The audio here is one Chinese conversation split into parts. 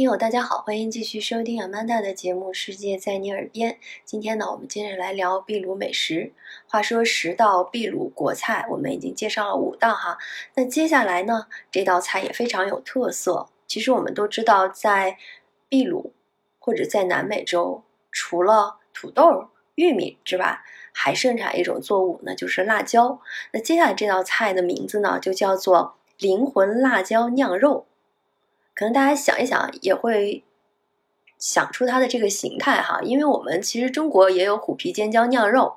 听友，大家好，欢迎继续收听 Amanda 的节目《世界在你耳边》。今天呢，我们接着来聊秘鲁美食。话说十道秘鲁国菜，我们已经介绍了五道哈。那接下来呢，这道菜也非常有特色。其实我们都知道，在秘鲁或者在南美洲，除了土豆、玉米之外，还盛产一种作物，那就是辣椒。那接下来这道菜的名字呢，就叫做灵魂辣椒酿肉。可能大家想一想也会想出它的这个形态哈，因为我们其实中国也有虎皮尖椒酿肉，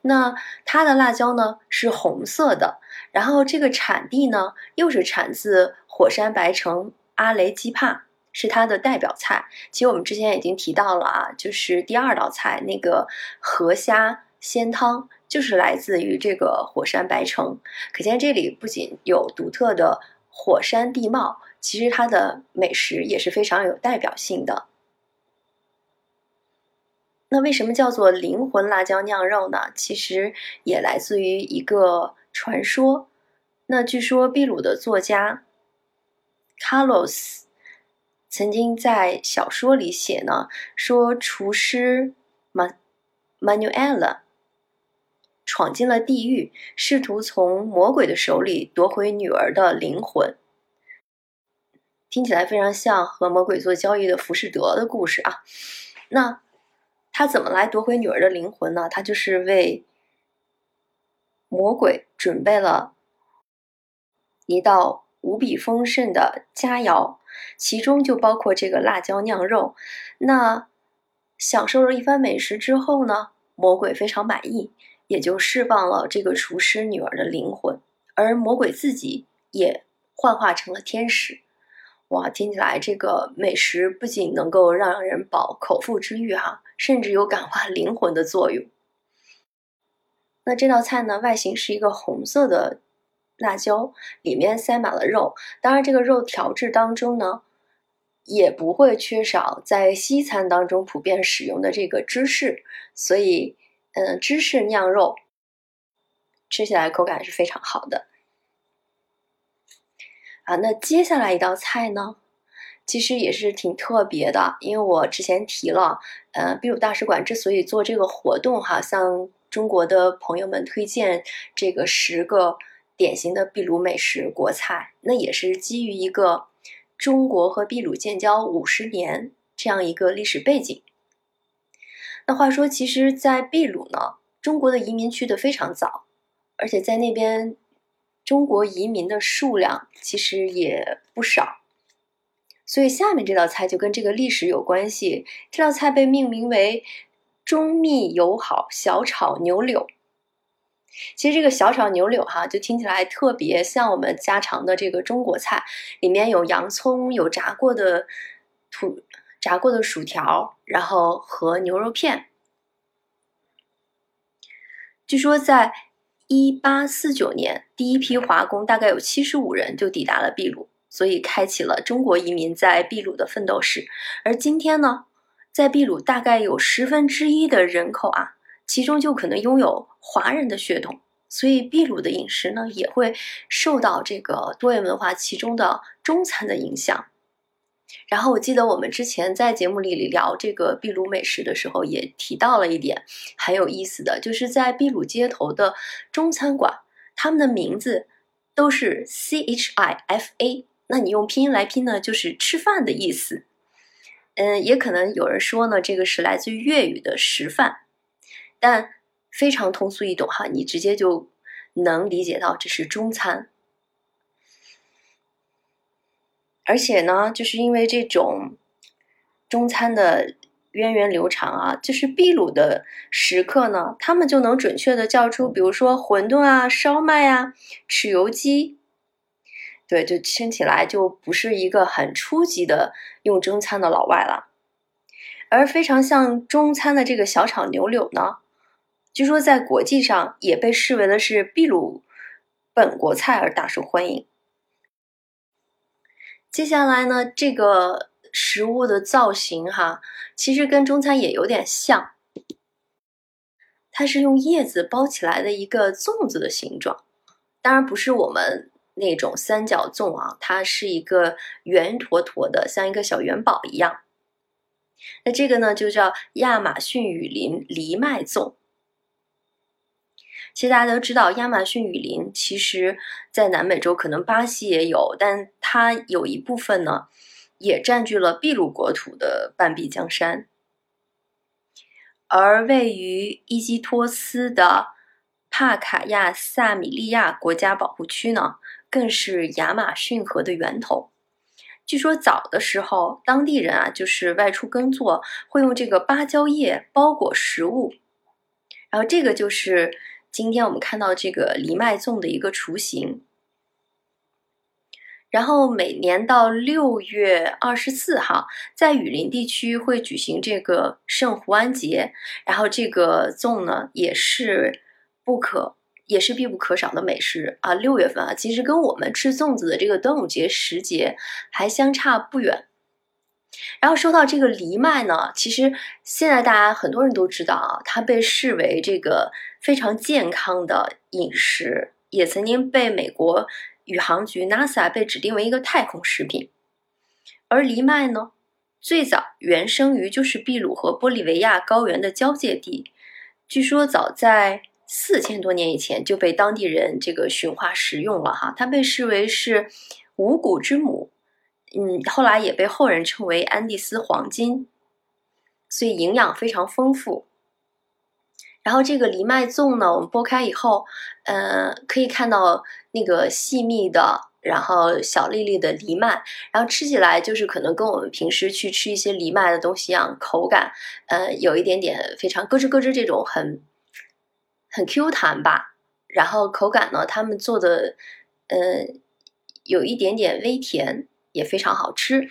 那它的辣椒呢是红色的，然后这个产地呢又是产自火山白城阿雷基帕，是它的代表菜。其实我们之前已经提到了啊，就是第二道菜那个河虾鲜汤，就是来自于这个火山白城。可见这里不仅有独特的火山地貌。其实它的美食也是非常有代表性的。那为什么叫做灵魂辣椒酿肉呢？其实也来自于一个传说。那据说秘鲁的作家 Carlos 曾经在小说里写呢，说厨师 manuela 闯进了地狱，试图从魔鬼的手里夺回女儿的灵魂。听起来非常像和魔鬼做交易的浮士德的故事啊。那他怎么来夺回女儿的灵魂呢？他就是为魔鬼准备了一道无比丰盛的佳肴，其中就包括这个辣椒酿肉。那享受了一番美食之后呢，魔鬼非常满意，也就释放了这个厨师女儿的灵魂，而魔鬼自己也幻化成了天使。哇，听起来这个美食不仅能够让人饱口腹之欲哈，甚至有感化灵魂的作用。那这道菜呢，外形是一个红色的辣椒，里面塞满了肉。当然，这个肉调制当中呢，也不会缺少在西餐当中普遍使用的这个芝士。所以，嗯，芝士酿肉吃起来口感是非常好的。啊，那接下来一道菜呢，其实也是挺特别的，因为我之前提了，呃，秘鲁大使馆之所以做这个活动，哈，向中国的朋友们推荐这个十个典型的秘鲁美食国菜，那也是基于一个中国和秘鲁建交五十年这样一个历史背景。那话说，其实，在秘鲁呢，中国的移民去的非常早，而且在那边。中国移民的数量其实也不少，所以下面这道菜就跟这个历史有关系。这道菜被命名为“中秘友好小炒牛柳”。其实这个小炒牛柳哈，就听起来特别像我们家常的这个中国菜，里面有洋葱，有炸过的土炸过的薯条，然后和牛肉片。据说在。一八四九年，第一批华工大概有七十五人就抵达了秘鲁，所以开启了中国移民在秘鲁的奋斗史。而今天呢，在秘鲁大概有十分之一的人口啊，其中就可能拥有华人的血统，所以秘鲁的饮食呢，也会受到这个多元文化其中的中餐的影响。然后我记得我们之前在节目里聊这个秘鲁美食的时候，也提到了一点很有意思的，就是在秘鲁街头的中餐馆，他们的名字都是 C H I F A，那你用拼音来拼呢，就是吃饭的意思。嗯，也可能有人说呢，这个是来自于粤语的食饭，但非常通俗易懂哈，你直接就能理解到这是中餐。而且呢，就是因为这种中餐的源远流长啊，就是秘鲁的食客呢，他们就能准确的叫出，比如说馄饨啊、烧麦啊、豉油鸡，对，就听起来就不是一个很初级的用中餐的老外了。而非常像中餐的这个小炒牛柳呢，据说在国际上也被视为的是秘鲁本国菜而大受欢迎。接下来呢，这个食物的造型哈，其实跟中餐也有点像，它是用叶子包起来的一个粽子的形状，当然不是我们那种三角粽啊，它是一个圆坨坨的，像一个小元宝一样。那这个呢，就叫亚马逊雨林藜麦粽。其实大家都知道，亚马逊雨林其实，在南美洲可能巴西也有，但它有一部分呢，也占据了秘鲁国土的半壁江山。而位于伊基托斯的帕卡亚萨米利亚国家保护区呢，更是亚马逊河的源头。据说早的时候，当地人啊，就是外出耕作，会用这个芭蕉叶包裹食物，然后这个就是今天我们看到这个藜麦粽的一个雏形。然后每年到六月二十四号，在雨林地区会举行这个圣胡安节，然后这个粽呢也是不可。也是必不可少的美食啊！六月份啊，其实跟我们吃粽子的这个端午节时节还相差不远。然后说到这个藜麦呢，其实现在大家很多人都知道啊，它被视为这个非常健康的饮食，也曾经被美国宇航局 NASA 被指定为一个太空食品。而藜麦呢，最早原生于就是秘鲁和玻利维亚高原的交界地，据说早在。四千多年以前就被当地人这个驯化食用了哈，它被视为是五谷之母，嗯，后来也被后人称为安第斯黄金，所以营养非常丰富。然后这个藜麦粽呢，我们剥开以后，呃，可以看到那个细密的，然后小粒粒的藜麦，然后吃起来就是可能跟我们平时去吃一些藜麦的东西一样，口感，呃，有一点点非常咯吱咯吱这种很。很 Q 弹吧，然后口感呢，他们做的，呃，有一点点微甜，也非常好吃。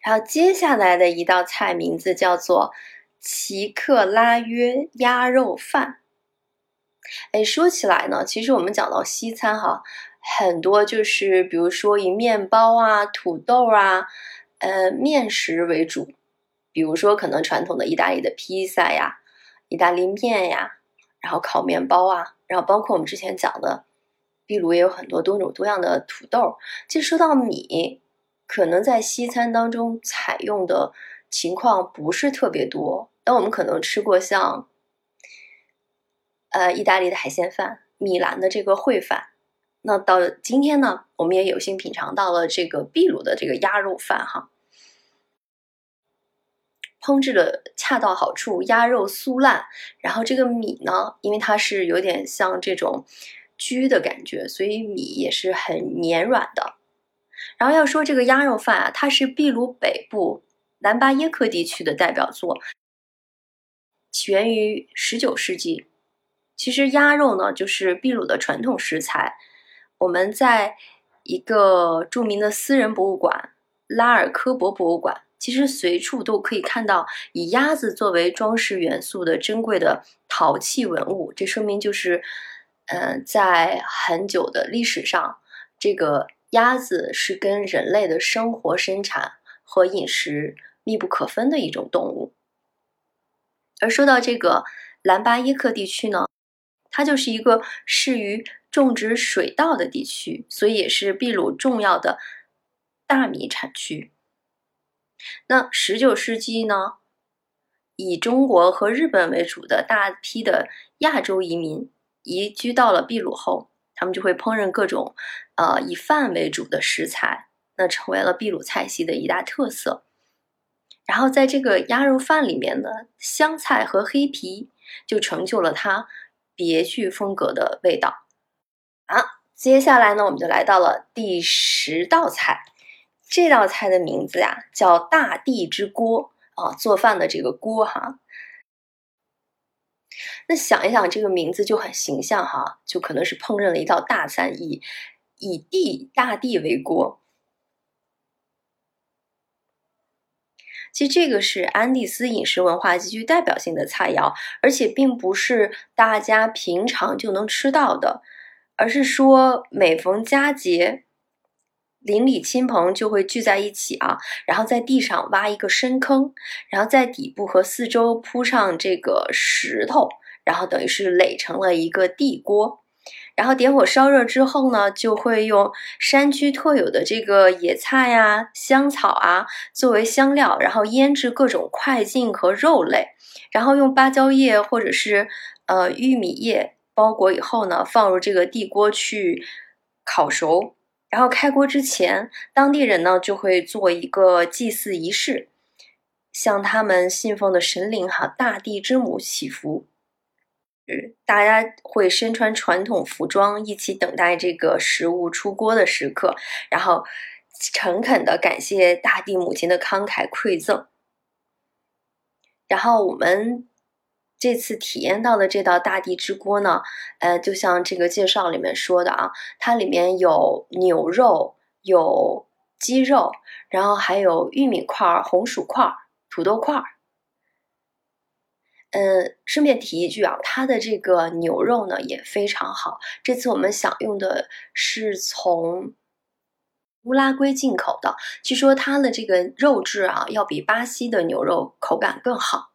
然后接下来的一道菜名字叫做奇克拉约鸭肉饭。哎，说起来呢，其实我们讲到西餐哈，很多就是比如说以面包啊、土豆啊、呃面食为主，比如说可能传统的意大利的披萨呀。意大利面呀，然后烤面包啊，然后包括我们之前讲的，秘鲁也有很多多种多样的土豆。其实说到米，可能在西餐当中采用的情况不是特别多，但我们可能吃过像，呃，意大利的海鲜饭、米兰的这个烩饭。那到今天呢，我们也有幸品尝到了这个秘鲁的这个鸭肉饭哈。烹制的恰到好处，鸭肉酥烂，然后这个米呢，因为它是有点像这种居的感觉，所以米也是很黏软的。然后要说这个鸭肉饭啊，它是秘鲁北部兰巴耶克地区的代表作，起源于十九世纪。其实鸭肉呢，就是秘鲁的传统食材。我们在一个著名的私人博物馆——拉尔科博博物馆。其实随处都可以看到以鸭子作为装饰元素的珍贵的陶器文物，这说明就是，嗯，在很久的历史上，这个鸭子是跟人类的生活、生产和饮食密不可分的一种动物。而说到这个兰巴耶克地区呢，它就是一个适于种植水稻的地区，所以也是秘鲁重要的大米产区。那十九世纪呢，以中国和日本为主的大批的亚洲移民移居到了秘鲁后，他们就会烹饪各种，呃，以饭为主的食材，那成为了秘鲁菜系的一大特色。然后在这个鸭肉饭里面呢，香菜和黑皮就成就了它别具风格的味道。啊，接下来呢，我们就来到了第十道菜。这道菜的名字呀，叫“大地之锅”啊，做饭的这个锅哈。那想一想，这个名字就很形象哈，就可能是烹饪了一道大餐，以以地大地为锅。其实这个是安第斯饮食文化极具代表性的菜肴，而且并不是大家平常就能吃到的，而是说每逢佳节。邻里亲朋就会聚在一起啊，然后在地上挖一个深坑，然后在底部和四周铺上这个石头，然后等于是垒成了一个地锅。然后点火烧热之后呢，就会用山区特有的这个野菜呀、香草啊作为香料，然后腌制各种块茎和肉类，然后用芭蕉叶或者是呃玉米叶包裹以后呢，放入这个地锅去烤熟。然后开锅之前，当地人呢就会做一个祭祀仪式，向他们信奉的神灵哈大地之母祈福。大家会身穿传统服装，一起等待这个食物出锅的时刻，然后诚恳的感谢大地母亲的慷慨馈赠。然后我们这次体验到的这道大地之锅呢，呃，就像这个介绍里面说的啊，它里面有牛肉、有鸡肉，然后还有玉米块、红薯块、土豆块。嗯，顺便提一句啊，它的这个牛肉呢也非常好。这次我们享用的是从乌拉圭进口的，据说它的这个肉质啊要比巴西的牛肉口感更好。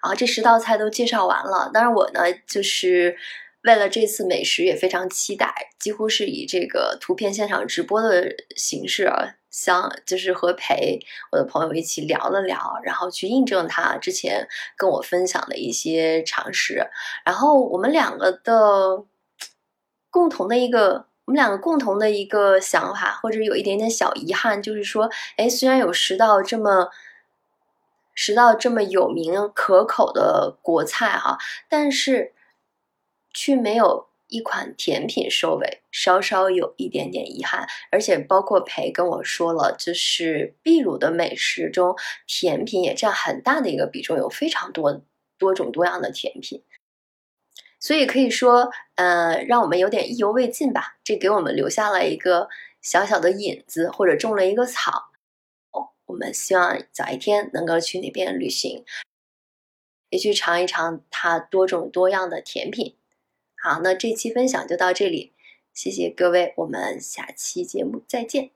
啊，这十道菜都介绍完了，当然我呢就是为了这次美食也非常期待，几乎是以这个图片现场直播的形式啊。像就是和陪我的朋友一起聊了聊，然后去印证他之前跟我分享的一些常识，然后我们两个的共同的一个，我们两个共同的一个想法，或者有一点点小遗憾，就是说，哎，虽然有十道这么十道这么有名可口的国菜哈，但是却没有。一款甜品收尾，稍稍有一点点遗憾，而且包括裴跟我说了，就是秘鲁的美食中，甜品也占很大的一个比重，有非常多多种多样的甜品，所以可以说，呃，让我们有点意犹未尽吧。这给我们留下了一个小小的引子，或者种了一个草。哦，我们希望早一天能够去那边旅行，也去尝一尝它多种多样的甜品。好，那这期分享就到这里，谢谢各位，我们下期节目再见。